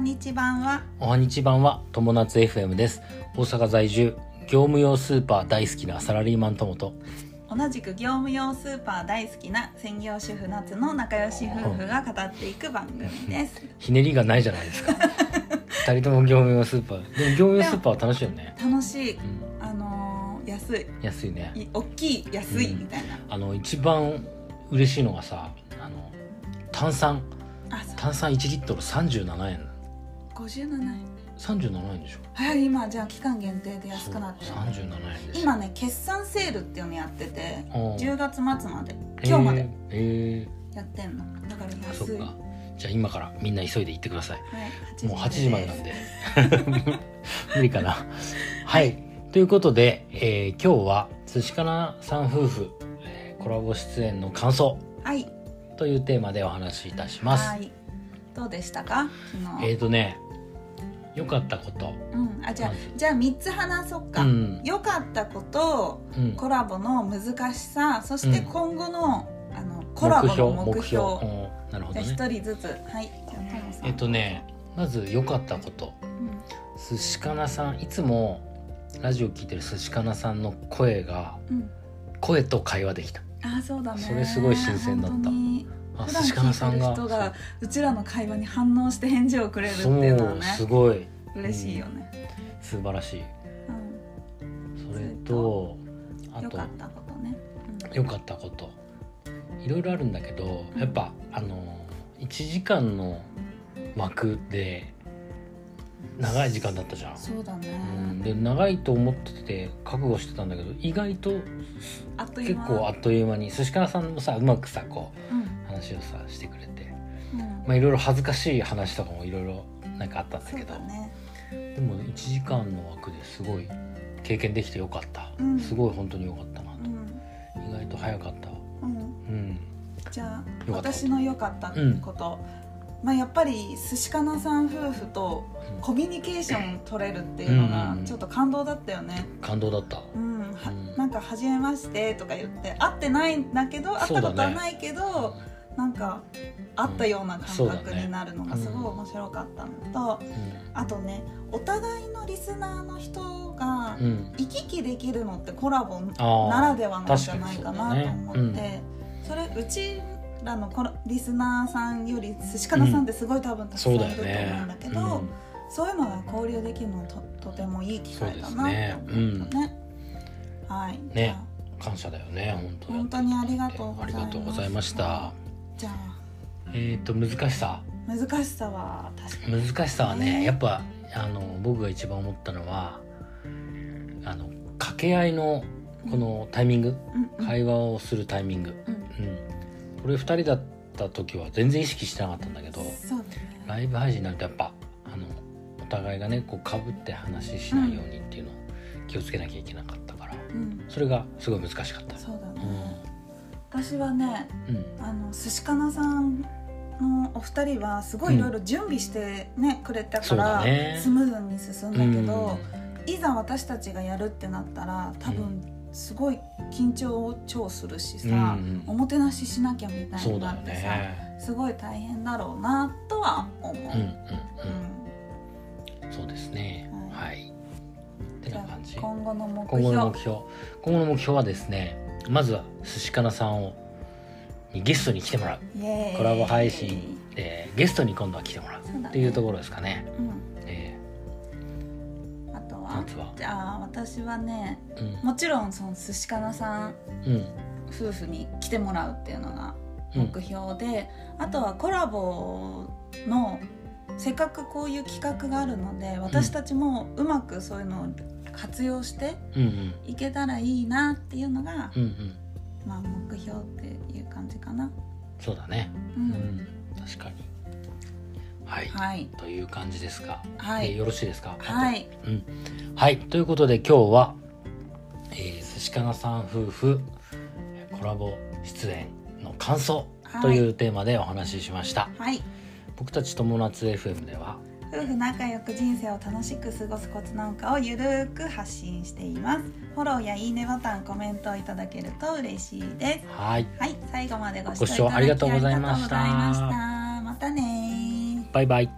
は日版は。おはにち版は友達 FM です。大阪在住業務用スーパー大好きなサラリーマン友と。同じく業務用スーパー大好きな専業主婦夏の仲良し夫婦が語っていく番組です。ひねりがないじゃないですか。二人とも業務用スーパー。でも業務用スーパーは楽しいよね、楽しい。うん、あのー安い。安いね。い大きい安いうん。みたいな、あの一番嬉しいのがさあの炭酸。炭酸1リットル37円57円。37円でしょ。はい今じゃあ期間限定で安くなってる。そう37円ですよ今ね決算セールっていうのやっててう。ん10月末まで。今日まで。えやってんの。だから安い、っか。はい、じゃあ今からみんな急いで行ってください。8もう8時までなんで。で 無理かな。はい。ということで、えー今日は寿司かなさん夫婦、えーコラボ出演の感想。すはい。というテーマでお話しいたします。はい。どうでしたか？昨日、えーとね良かったこと。うん、あじゃあじゃあ3つ話そうか、うん。良かったことうん。コラボの難しさそしてうん。今後の,、あのコラボの目標。うん。なるほどね。一人ずつ。はい。えっ、とねまず良かったこと。寿司かなさんいつもラジオ聞いてる寿司かなさんの声が声と会話できた。あそうだね。それすごい新鮮だった普段寿司かなさん聞いてがる人がうちらの会話に反応して返事をくれるってそいうのはねうすごい。嬉しいよね、素晴らしい。うん。それとあと。良かったことね、良かったこと。いろいろあるんだけどやっぱあの1時間の枠で長い時間だったじゃん。うん、そうだね、うん、で長いと思ってて覚悟してたんだけど意外とあっという間。結構あっという間に寿司かなさんもさうまくさこうん。う話をさしてくれて。うん。まあいろいろ恥ずかしい話とかもいろいろなんかあったんだそけどね。でも1時間の枠ですごい経験できてよかった、うん。すごい本当によかったなと、うん。意外と早かったうん。うん。じゃあ私の良かったこと、まあやっぱり寿司かなさん夫婦とコミュニケーション取れるっていうのがうん。ちょっと感動だったよね。感動だった。うん、はうん。なんか「初めまして」とか言って会ってないんだけど会ったことはないけど、なんか会ったような感覚になるのがすごい面白かったのと、あとねお互いのリスナーの人が行き来できるのってコラボならではなんじゃないかなと思ってねそれうちらのコラリスナーさんより寿司かなさんってすごい多分たくさんそいうると思うんだけど、そういうのが交流できるのととてもいい機会だなと思ったね。はい、ね。感謝だよね本当本当にありがとうありがとうございましたじゃあ。えっ、と難しさ。難しさは確かに。難しさはねね。やっぱあの僕が一番思ったのはあの掛け合いのこのタイミング、うんうん。会話をするタイミング、うん。うん、これ2人だった時は全然意識してなかったんだけどね。ライブ配信になるとやっぱあのお互いがねこうかぶって話しないようにっていうのを気をつけなきゃいけなかったからうん。それがすごい難しかった。そうだね、うん私はねうんあの寿司かなさんのお二人はすごいいろいろ準備してね、くれたから、スムーズに進んだけど、うんいざ私たちがやるってなったら多分すごい緊張を超するしさ、うんおもてなししなきゃみたいになってさ、ね。すごい大変だろうなとは思う。うんうんうんうん。そうですね。今後の目標。今後の目標はですね。まずは寿司かなさんをにゲストに来てもらう。コラボ配信でゲストに今度は来てもらう。っていうところですかね。うん。えあとー、は。じゃあ私はねうん。もちろんその寿司かなさんうん。夫婦に来てもらうっていうのがうん。目標で、あとはコラボのせっかくこういう企画があるので私たちもうまくそういうのを活用していけたらいいなっていうのが、うんうん。まあ、目標っていう感じかな。そうだね。ううんん。確かに。はい。はい、という感じですが、はいえーよろしいですか？はい、うん。はい。ということで今日は、えー、寿司かなさん夫婦えーコラボ出演の感想というテーマでお話ししました。はい、僕たち友達 FM では夫婦仲良く人生を楽しく過ごすコツなんかをゆるーく発信しています。フォローやいいねボタンコメントいただけると嬉しいです。はい、はい、最後までご視聴ありがとうございました。また。ねバイバイ。